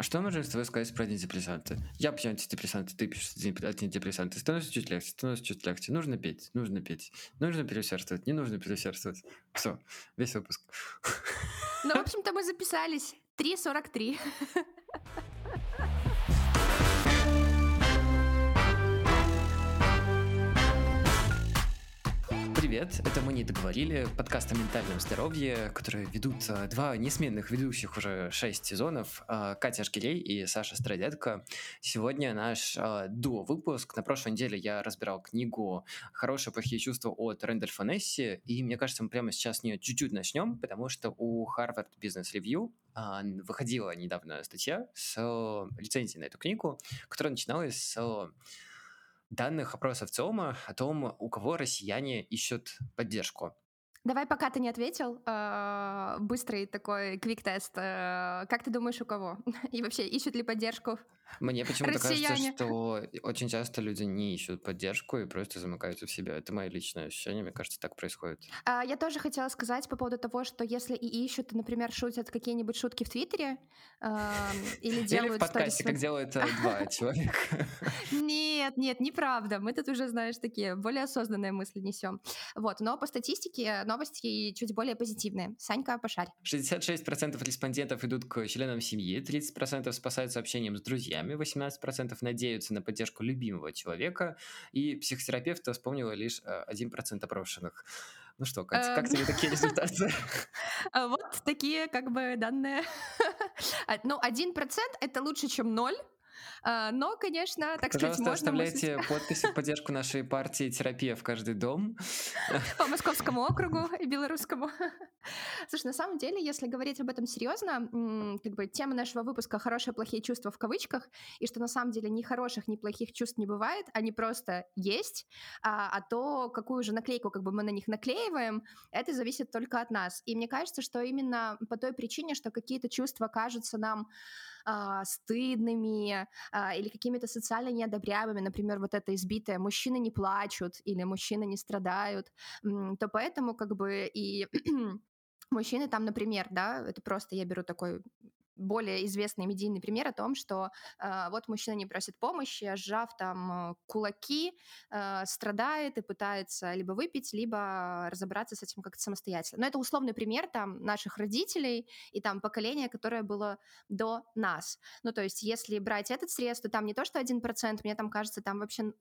А что можно с тобой сказать про антидепрессанты? Я пью антидепрессанты, ты пьешь антидепрессанты. Становится чуть легче, становится чуть легче. Нужно петь, нужно петь. Нужно переусердствовать, не нужно переусердствовать. Все, весь выпуск. Ну, в общем-то, мы записались. 3.43. привет! Это «Мы не договорили», подкаст о ментальном здоровье, который ведут а, два несменных ведущих уже шесть сезонов, а, Катя Шкирей и Саша Страдетко. Сегодня наш а, дуо-выпуск. На прошлой неделе я разбирал книгу «Хорошие плохие чувства» от Рэндольфа Несси, и мне кажется, мы прямо сейчас с нее чуть-чуть начнем, потому что у Harvard Business Review выходила недавно статья с лицензией на эту книгу, которая начиналась с данных опросов ЦИОМа о том, у кого россияне ищут поддержку. Давай, пока ты не ответил, а, быстрый такой квик-тест. Э, как ты думаешь, у кого? И вообще, ищут ли поддержку Мне почему-то кажется, что очень часто люди не ищут поддержку и просто замыкаются в себя. Это мое личное ощущение, мне кажется, так происходит. А, я тоже хотела сказать по поводу того, что если и ищут, например, шутят какие-нибудь шутки в Твиттере или делают... Или в подкасте, как делают э, два человека. Нет, нет, неправда. Мы тут уже, знаешь, такие более осознанные мысли несем. Вот, но по статистике новости чуть более позитивные. Санька, пошарь. 66% респондентов идут к членам семьи, 30% спасаются общением с друзьями, 18% надеются на поддержку любимого человека, и психотерапевта вспомнила лишь 1% э, опрошенных. Ну что, Катя, как тебе такие результаты? А вот такие как бы данные. А, ну, 1% — это лучше, чем 0, а, но, конечно, так сказать, можно... оставляйте мыслить... подпись в поддержку нашей партии «Терапия в каждый дом». По Московскому округу и белорусскому. Слушай, на самом деле, если говорить об этом серьезно, как бы тема нашего выпуска «Хорошие, плохие чувства» в кавычках, и что на самом деле ни хороших, ни плохих чувств не бывает, они просто есть, а, а то, какую же наклейку как бы мы на них наклеиваем, это зависит только от нас. И мне кажется, что именно по той причине, что какие-то чувства кажутся нам а, стыдными а, или какими-то социально неодобряемыми, например, вот это избитое «мужчины не плачут» или «мужчины не страдают», то поэтому как бы и мужчины там, например, да, это просто я беру такой более известный медийный пример о том, что э, вот мужчина не просит помощи, сжав там кулаки, э, страдает и пытается либо выпить, либо разобраться с этим как-то самостоятельно. Но это условный пример там наших родителей и там поколения, которое было до нас. Ну, то есть, если брать этот срез, то там не то, что 1%, мне там кажется, там вообще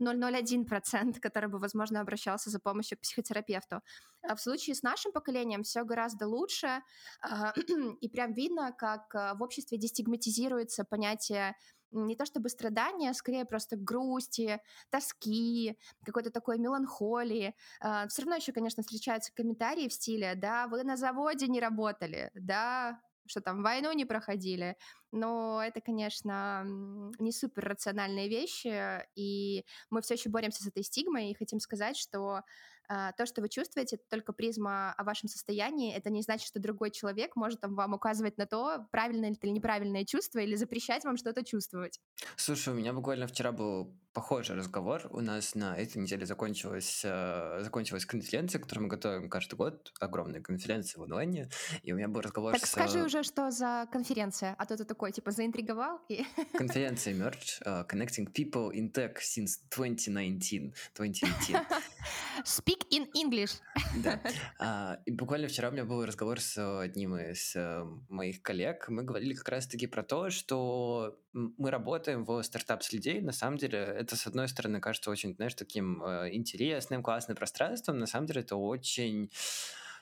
0,01%, который бы, возможно, обращался за помощью к психотерапевту. А в случае с нашим поколением все гораздо лучше, э, и прям видно, как э, в обществе дестигматизируется понятие не то чтобы страдания, а скорее просто грусти, тоски, какой-то такой меланхолии. А, Все равно еще, конечно, встречаются комментарии в стиле, да, вы на заводе не работали, да, что там войну не проходили. Но это, конечно, не супер рациональные вещи, и мы все еще боремся с этой стигмой и хотим сказать, что а, то, что вы чувствуете, это только призма о вашем состоянии. Это не значит, что другой человек может там, вам указывать на то, правильное это или неправильное чувство, или запрещать вам что-то чувствовать. Слушай, у меня буквально вчера был похожий разговор. У нас на этой неделе закончилась, э, закончилась конференция, которую мы готовим каждый год. Огромная конференция в онлайне. И у меня был разговор так с... скажи уже, что за конференция, а то ты такой, типа, заинтриговал. И... Конференция Merge, uh, Connecting People in Tech since 2019. 2018. Speak in English. Да. А, и буквально вчера у меня был разговор с одним из э, моих коллег. Мы говорили как раз-таки про то, что мы работаем в стартап-среде. На самом деле это, с одной стороны, кажется очень, знаешь, таким э, интересным, классным пространством. На самом деле это очень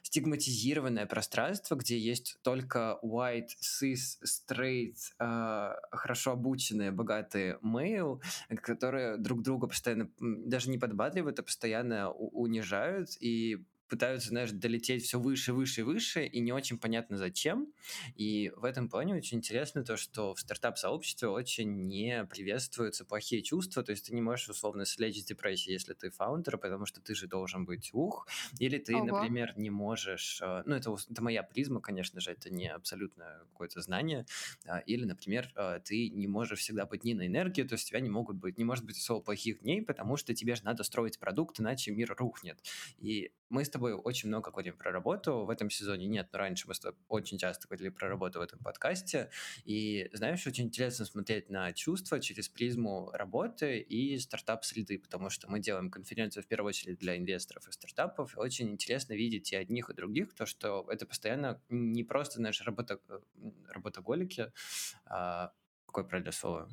стигматизированное пространство, где есть только white, cis, straight, э, хорошо обученные, богатые male, которые друг друга постоянно даже не подбадривают, а постоянно унижают и пытаются, знаешь, долететь все выше, выше, выше, и не очень понятно зачем. И в этом плане очень интересно то, что в стартап-сообществе очень не приветствуются плохие чувства, то есть ты не можешь условно слечь депрессии, если ты фаундер, потому что ты же должен быть ух, или ты, Ого. например, не можешь, э, ну это, это моя призма, конечно же, это не абсолютно какое-то знание, а, или, например, э, ты не можешь всегда быть дни на энергию, то есть у тебя не могут быть, не может быть особо плохих дней, потому что тебе же надо строить продукт, иначе мир рухнет. И мы с тобой очень много говорим про работу. В этом сезоне нет, но раньше мы с тобой очень часто говорили про работу в этом подкасте. И, знаешь, очень интересно смотреть на чувства через призму работы и стартап-среды, потому что мы делаем конференцию в первую очередь для инвесторов и стартапов. И очень интересно видеть и одних, и других, то, что это постоянно не просто, знаешь, работа, э, работоголики, а, какое правильное слово?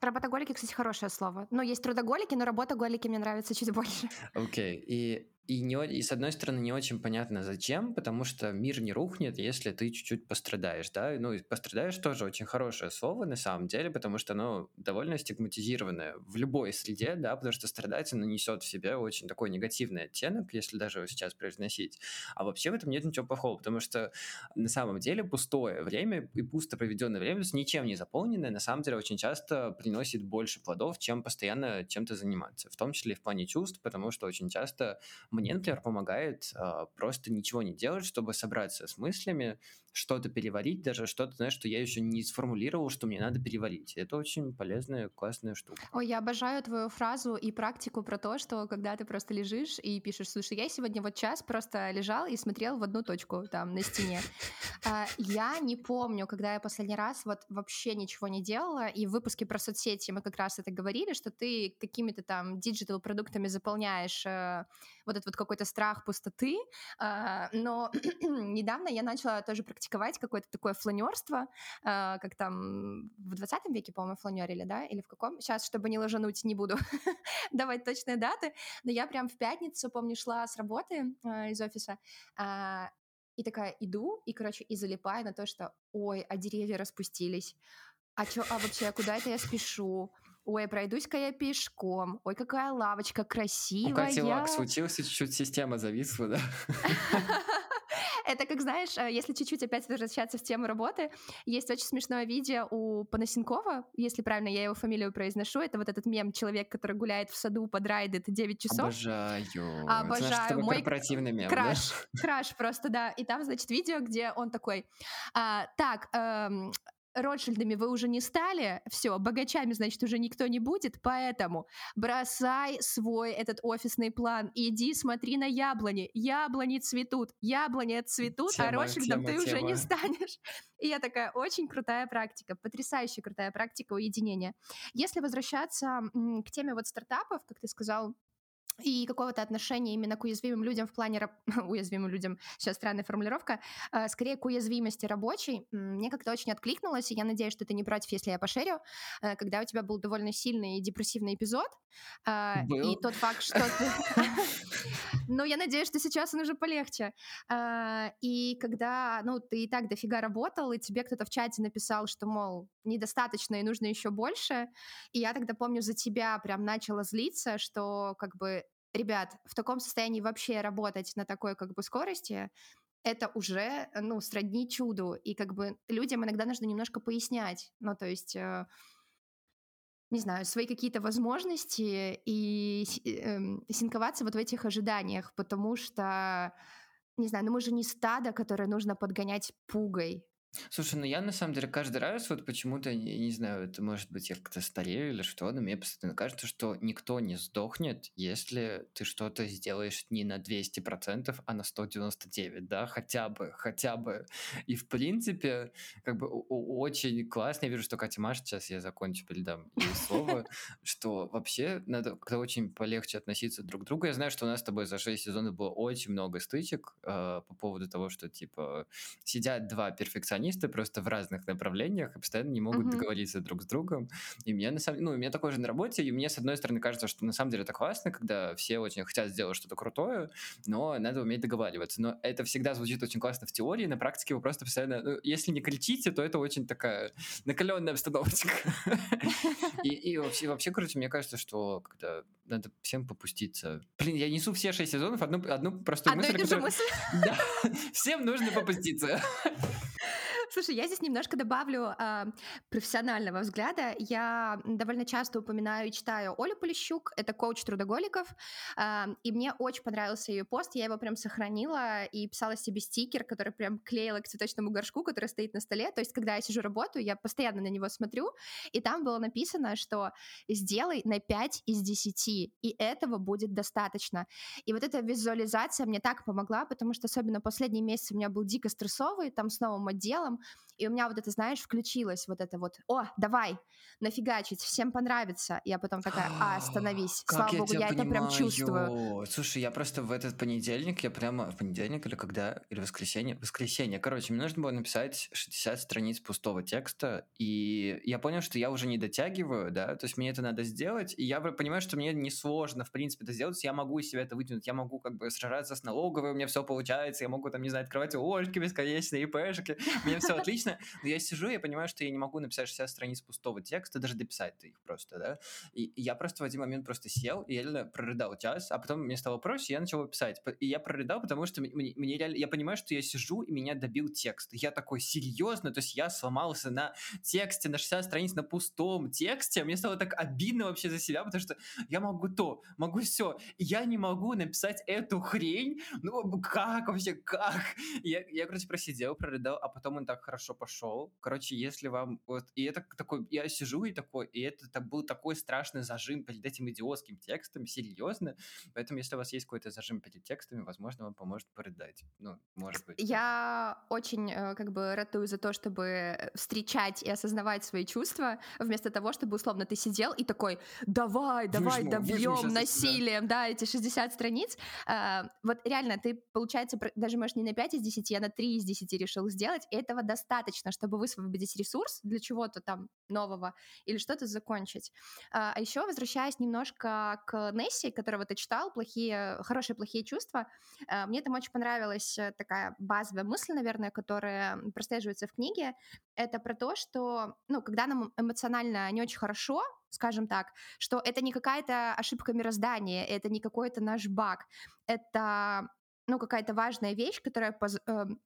Работоголики, кстати, хорошее слово. Но есть трудоголики, но работоголики мне нравятся чуть больше. Окей. Okay. И и, не, и с одной стороны не очень понятно зачем, потому что мир не рухнет, если ты чуть-чуть пострадаешь, да, ну и пострадаешь тоже очень хорошее слово на самом деле, потому что оно довольно стигматизированное в любой среде, да, потому что страдать оно несет в себе очень такой негативный оттенок, если даже его сейчас произносить. А вообще в этом нет ничего плохого, потому что на самом деле пустое время и пусто проведенное время, с ничем не заполненное, на самом деле очень часто приносит больше плодов, чем постоянно чем-то заниматься, в том числе и в плане чувств, потому что очень часто мне, например, помогает э, просто ничего не делать, чтобы собраться с мыслями, что-то переварить, даже что-то, знаешь, что я еще не сформулировал, что мне надо переварить. Это очень полезная, классная штука. Ой, я обожаю твою фразу и практику про то, что когда ты просто лежишь и пишешь, слушай, я сегодня вот час просто лежал и смотрел в одну точку там на стене. А, я не помню, когда я последний раз вот вообще ничего не делала, и в выпуске про соцсети мы как раз это говорили, что ты какими-то там digital продуктами заполняешь э, вот этот вот какой-то страх пустоты, а, но недавно я начала тоже практиковать какое-то такое фланерство, э, как там в 20 веке, по-моему, фланерили, да, или в каком? Сейчас, чтобы не ложануть, не буду давать точные даты, но я прям в пятницу, помню, шла с работы э, из офиса, и такая иду, и, короче, и залипаю на то, что, ой, а деревья распустились, а чё, а вообще, куда это я спешу? Ой, пройдусь-ка я пешком. Ой, какая лавочка красивая. У Кати лак случился, чуть-чуть система зависла, да? Это как, знаешь, э, если чуть-чуть опять возвращаться в тему работы, есть очень смешное видео у Панасенкова, если правильно я его фамилию произношу, это вот этот мем «Человек, который гуляет в саду, подрайдет 9 часов». Обожаю. Обожаю. Знаешь, Мой корпоративный мем, краш, да? краш просто, да. И там, значит, видео, где он такой, а, так, эм, Ротшильдами вы уже не стали, все, богачами, значит, уже никто не будет, поэтому бросай свой этот офисный план, иди смотри на яблони, яблони цветут, яблони цветут, а тема, а Ротшильдом тема, ты тема. уже не станешь. И я такая, очень крутая практика, потрясающая крутая практика уединения. Если возвращаться к теме вот стартапов, как ты сказал, и какого-то отношения именно к уязвимым людям в плане раб... уязвимым людям, сейчас странная формулировка, э, скорее к уязвимости рабочей, мне как-то очень откликнулось, и я надеюсь, что ты не против, если я пошерю, э, когда у тебя был довольно сильный депрессивный эпизод, э, был. и тот факт, что ты... Ну, я надеюсь, что сейчас он уже полегче. Э, и когда, ну, ты и так дофига работал, и тебе кто-то в чате написал, что, мол, недостаточно и нужно еще больше, и я тогда, помню, за тебя прям начала злиться, что как бы ребят, в таком состоянии вообще работать на такой как бы скорости, это уже, ну, сродни чуду. И как бы людям иногда нужно немножко пояснять. Ну, то есть, э, не знаю, свои какие-то возможности и э, синковаться вот в этих ожиданиях, потому что, не знаю, ну мы же не стадо, которое нужно подгонять пугой. Слушай, ну я на самом деле каждый раз вот почему-то, не, не знаю, это может быть я как-то старею или что, но мне постоянно кажется, что никто не сдохнет, если ты что-то сделаешь не на 200%, а на 199, да, хотя бы, хотя бы. И в принципе, как бы очень классно, я вижу, что Катя Маш, сейчас я закончу, передам ей слово, что вообще надо как-то очень полегче относиться друг к другу. Я знаю, что у нас с тобой за 6 сезонов было очень много стычек э, по поводу того, что, типа, сидят два перфекциониста, программисты просто в разных направлениях и постоянно не могут mm-hmm. договориться друг с другом. И мне на самом ну, у меня такое же на работе, и мне, с одной стороны, кажется, что на самом деле это классно, когда все очень хотят сделать что-то крутое, но надо уметь договариваться. Но это всегда звучит очень классно в теории, на практике вы просто постоянно, ну, если не кричите, то это очень такая накаленная обстановочка. И вообще, вообще, короче, мне кажется, что когда надо всем попуститься. Блин, я несу все шесть сезонов одну, одну простую мысль. Одну ту же мысль? Да, всем нужно попуститься. Слушай, я здесь немножко добавлю э, профессионального взгляда. Я довольно часто упоминаю и читаю Олю Полищук, это коуч трудоголиков, э, и мне очень понравился ее пост, я его прям сохранила и писала себе стикер, который прям клеила к цветочному горшку, который стоит на столе. То есть, когда я сижу работаю, я постоянно на него смотрю, и там было написано, что сделай на 5 из 10, и этого будет достаточно. И вот эта визуализация мне так помогла, потому что особенно последние месяцы у меня был дико стрессовый, там с новым отделом, и у меня вот это, знаешь, включилось вот это вот, о, давай, нафигачить, всем понравится. Я потом такая, а, остановись. Слава я богу, я это прям чувствую. Слушай, я просто в этот понедельник, я прямо в понедельник или когда, или воскресенье, воскресенье, короче, мне нужно было написать 60 страниц пустого текста, и я понял, что я уже не дотягиваю, да, то есть мне это надо сделать, и я понимаю, что мне несложно, в принципе, это сделать, я могу из себя это вытянуть, я могу как бы сражаться с налоговой, у меня все получается, я могу там, не знаю, открывать ОшКи бесконечные, ИПшки, у меня все отлично, но я сижу, я понимаю, что я не могу написать 60 страниц пустого текста, даже дописать их просто, да, и я просто в один момент просто сел и реально прорыдал. Час, а потом мне стало проще, я начал писать, и я прорыдал, потому что мне, мне реально, я понимаю, что я сижу, и меня добил текст, я такой, серьезно, то есть я сломался на тексте, на 60 страниц, на пустом тексте, мне стало так обидно вообще за себя, потому что я могу то, могу все, я не могу написать эту хрень, ну как вообще, как? Я, я короче, просидел, прорыдал, а потом он так хорошо пошел. Короче, если вам вот, и это такой, я сижу и такой, и это, это был такой страшный зажим перед этим идиотским текстом, серьезно. Поэтому, если у вас есть какой-то зажим перед текстами, возможно, вам поможет порыдать. Ну, может быть. Я очень э, как бы ратую за то, чтобы встречать и осознавать свои чувства, вместо того, чтобы условно ты сидел и такой, давай, давай, Выжму, добьем да. насилием, да, эти 60 страниц. А, Вот реально, ты, получается, даже, может, не на 5 из 10, а на 3 из 10 решил сделать, и этого достаточно, чтобы высвободить ресурс для чего-то там нового или что-то закончить. А а еще, возвращаясь немножко к Несси, которого ты читал, плохие, хорошие, плохие чувства, а, мне там очень понравилась э, такая базовая мысль, наверное, которая прослеживается в книге. Это про то, что, ну, когда нам эмоционально не очень хорошо, скажем так, что это не какая-то ошибка мироздания, это не какой-то наш баг, это, ну, какая-то важная вещь, которая эм,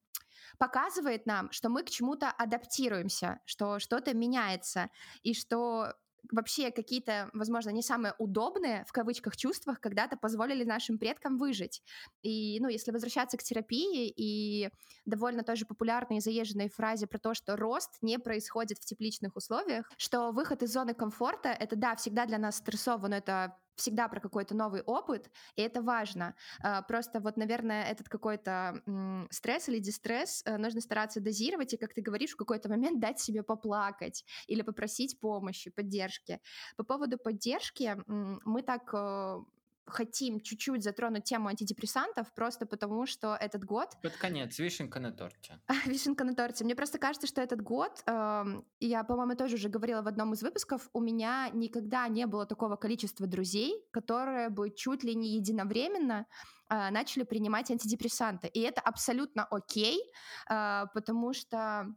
показывает нам, что мы к чему-то адаптируемся, что что-то меняется, и что вообще какие-то, возможно, не самые удобные, в кавычках, чувствах когда-то позволили нашим предкам выжить. И, ну, если возвращаться к терапии и довольно тоже популярной и заезженной фразе про то, что рост не происходит в тепличных условиях, что выход из зоны комфорта — это, да, всегда для нас стрессово, но это всегда про какой-то новый опыт, и это важно. А, Просто вот, наверное, этот какой-то стресс или дистресс э, нужно стараться дозировать и, как ты говоришь, в какой-то момент дать себе поплакать или попросить помощи, поддержки. По поводу поддержки мы так э, хотим чуть-чуть затронуть тему антидепрессантов, просто потому что этот год Под конец, вишенка на торте. Вишенка на торте. Мне просто кажется, что этот год, эм, я, по-моему, тоже уже говорила в одном из выпусков, у меня никогда не было такого количества друзей, которые бы чуть ли не единовременно э, начали принимать антидепрессанты. И это абсолютно окей, э, потому что,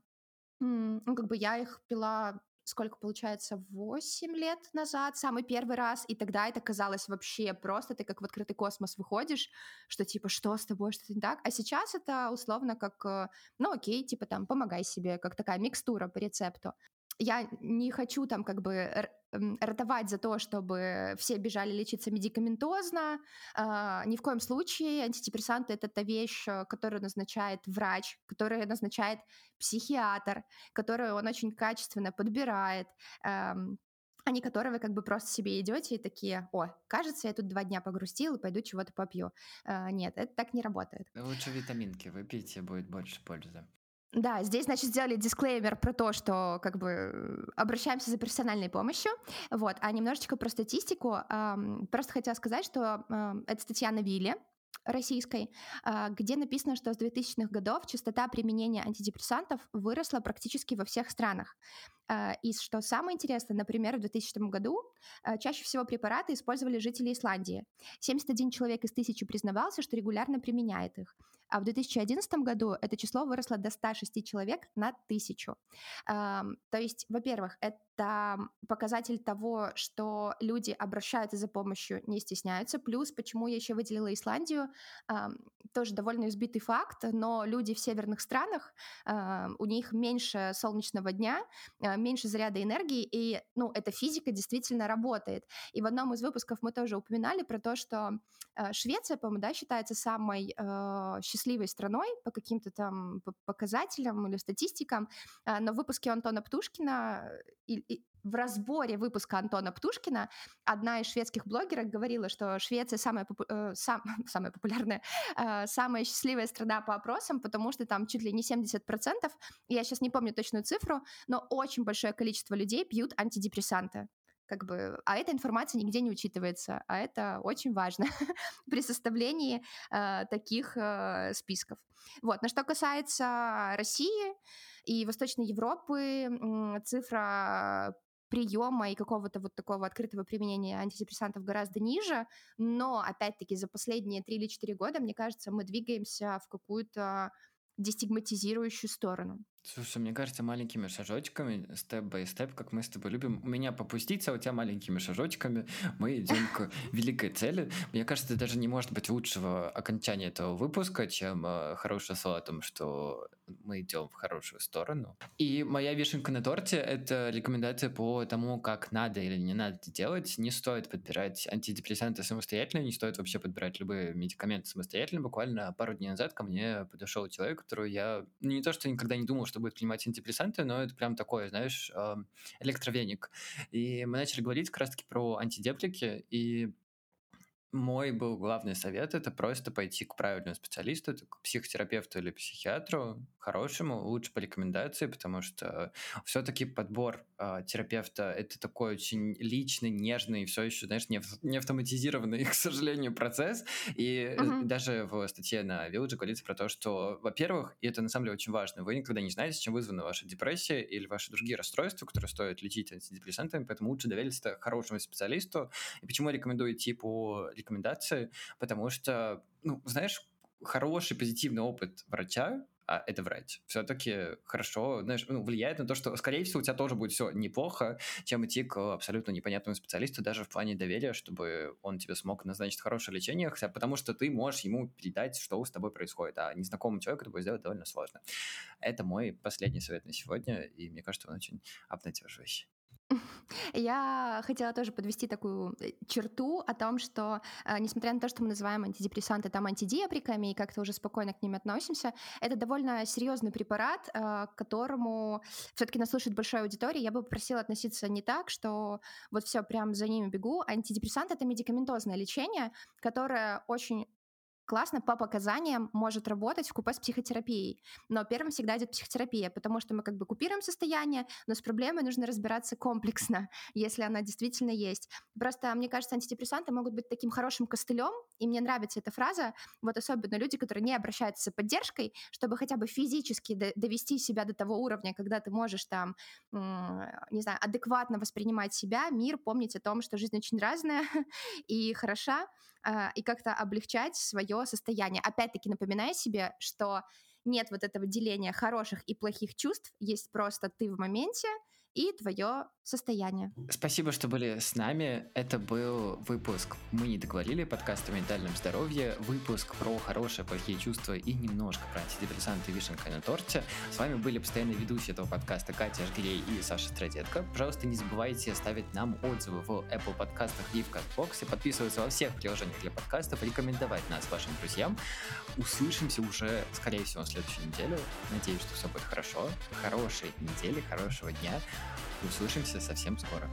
ну, как бы я их пила сколько получается, 8 лет назад, самый первый раз, и тогда это казалось вообще просто, ты как в открытый космос выходишь, что типа, что с тобой, что-то не так, а сейчас это условно как, э, ну окей, типа там, помогай себе, как такая микстура по рецепту. Я не хочу там как бы ратовать за то, чтобы все бежали лечиться медикаментозно. А, ни в коем случае антидепрессанты — это та вещь, э, которую назначает врач, которую назначает психиатр, которую он очень качественно подбирает, эм, а не которые вы как бы просто себе идете и такие, о, кажется, я тут два дня погрустил и пойду чего-то попью. Э, нет, это так не работает. Лучше витаминки выпейте, будет больше пользы. Да, здесь, значит, сделали дисклеймер про то, что как бы э, обращаемся за профессиональной помощью, вот, а немножечко про статистику. Просто хотела сказать, что ам, это статья на Вилле, российской, а, где написано, что с 2000-х годов частота применения антидепрессантов выросла практически во всех странах. А, И что самое интересное, например, в 2000 году а, чаще всего препараты использовали жители Исландии. 71 человек из тысячи признавался, что регулярно применяет их. А в 2011 году это число выросло до 106 человек на тысячу. То есть, во-первых, это показатель того, что люди обращаются за помощью, не стесняются. Плюс, почему я еще выделила Исландию, тоже довольно избитый факт, но люди в северных странах, у них меньше солнечного дня, а, меньше заряда энергии, и, ну, эта физика действительно работает. И в одном из выпусков мы тоже упоминали про то, что а, Швеция, по-моему, да, считается самой э, счастливой страной по каким-то там показателям или статистикам, э, но в выпуске Антона Птушкина и, и в разборе выпуска Антона Птушкина одна из шведских блогеров говорила, что Швеция самая, попу- э, сам, самая популярная, э, самая счастливая страна по опросам, потому что там чуть ли не 70%, я сейчас не помню точную цифру, но очень большое количество людей пьют антидепрессанты как бы, а эта информация нигде не учитывается, а это очень важно при составлении э, таких э, списков. Вот, на что касается России и Восточной Европы, э, цифра приема и какого-то вот такого открытого применения антидепрессантов гораздо ниже, но опять-таки за последние 3 или 4 года, мне кажется, мы двигаемся в какую-то дестигматизирующую сторону. Слушай, мне кажется, маленькими шажочками, степ-бай-степ, как мы с тобой любим, у меня попуститься, а у тебя маленькими шажочками, мы идем к великой цели. Мне кажется, даже не может быть лучшего окончания этого выпуска, чем э, хорошее слово о том, что мы идем в хорошую сторону. И моя вишенка на торте — это рекомендация по тому, как надо или не надо делать. Не стоит подбирать антидепрессанты самостоятельно, не стоит вообще подбирать любые медикаменты самостоятельно. Буквально пару дней назад ко мне подошел человек, который я не то что никогда не думал, что будет принимать антидепрессанты, но это прям такое, знаешь, электровеник. И мы начали говорить как раз-таки про антидеплики, и мой был главный совет это просто пойти к правильному специалисту, к психотерапевту или психиатру, хорошему, лучше по рекомендации, потому что все-таки подбор э, терапевта это такой очень личный, нежный, все еще, знаешь, не, не автоматизированный, к сожалению, процесс. И uh-huh. даже в статье на Village говорится про то, что, во-первых, и это на самом деле очень важно, вы никогда не знаете, чем вызвана ваша депрессия или ваши другие расстройства, которые стоит лечить антидепрессантами, поэтому лучше довериться хорошему специалисту. И почему я рекомендую идти по рекомендации, потому что, ну, знаешь, хороший позитивный опыт врача а это врач. Все-таки хорошо, знаешь, ну, влияет на то, что, скорее всего, у тебя тоже будет все неплохо, чем идти к абсолютно непонятному специалисту, даже в плане доверия, чтобы он тебе смог назначить хорошее лечение, хотя потому что ты можешь ему передать, что с тобой происходит, а незнакомому человеку это будет сделать довольно сложно. Это мой последний совет на сегодня, и мне кажется, он очень обнадеживающий. Я хотела тоже подвести такую э, черту о том, что, э, несмотря на то, что мы называем антидепрессанты там антидиаприками и как-то уже спокойно к ним относимся, это довольно серьезный препарат, э, к которому все-таки нас слушает большая аудитория. Я бы попросила относиться не так, что вот все прям за ними бегу. Антидепрессант это медикаментозное лечение, которое очень классно по показаниям может работать в купе с психотерапией. Но первым всегда идет психотерапия, потому что мы как бы купируем состояние, но с проблемой нужно разбираться комплексно, если она действительно есть. Просто, мне кажется, антидепрессанты могут быть таким хорошим костылем, и мне нравится эта фраза, вот особенно люди, которые не обращаются за поддержкой, чтобы хотя бы физически довести себя до того уровня, когда ты можешь там, не знаю, адекватно воспринимать себя, мир, помнить о том, что жизнь очень разная и хороша, а, и как-то облегчать свое состояние. Опять-таки напоминая себе, что нет вот этого деления хороших и плохих чувств, есть просто ты в моменте, и твое состояние. Спасибо, что были с нами. Это был выпуск «Мы не договорили» подкаст о ментальном здоровье, выпуск про хорошие, плохие чувства и немножко про антидепрессанты и вишенка на торте. С вами были постоянные ведущие этого подкаста Катя Жгирей и Саша Страдетко. Пожалуйста, не забывайте ставить нам отзывы в Apple подкастах и в CastBox, подписываться во всех приложениях для подкастов, рекомендовать нас вашим друзьям. Услышимся уже, скорее всего, на следующей неделе. Надеюсь, что все будет хорошо. Хорошей недели, хорошего дня. Услышимся совсем скоро.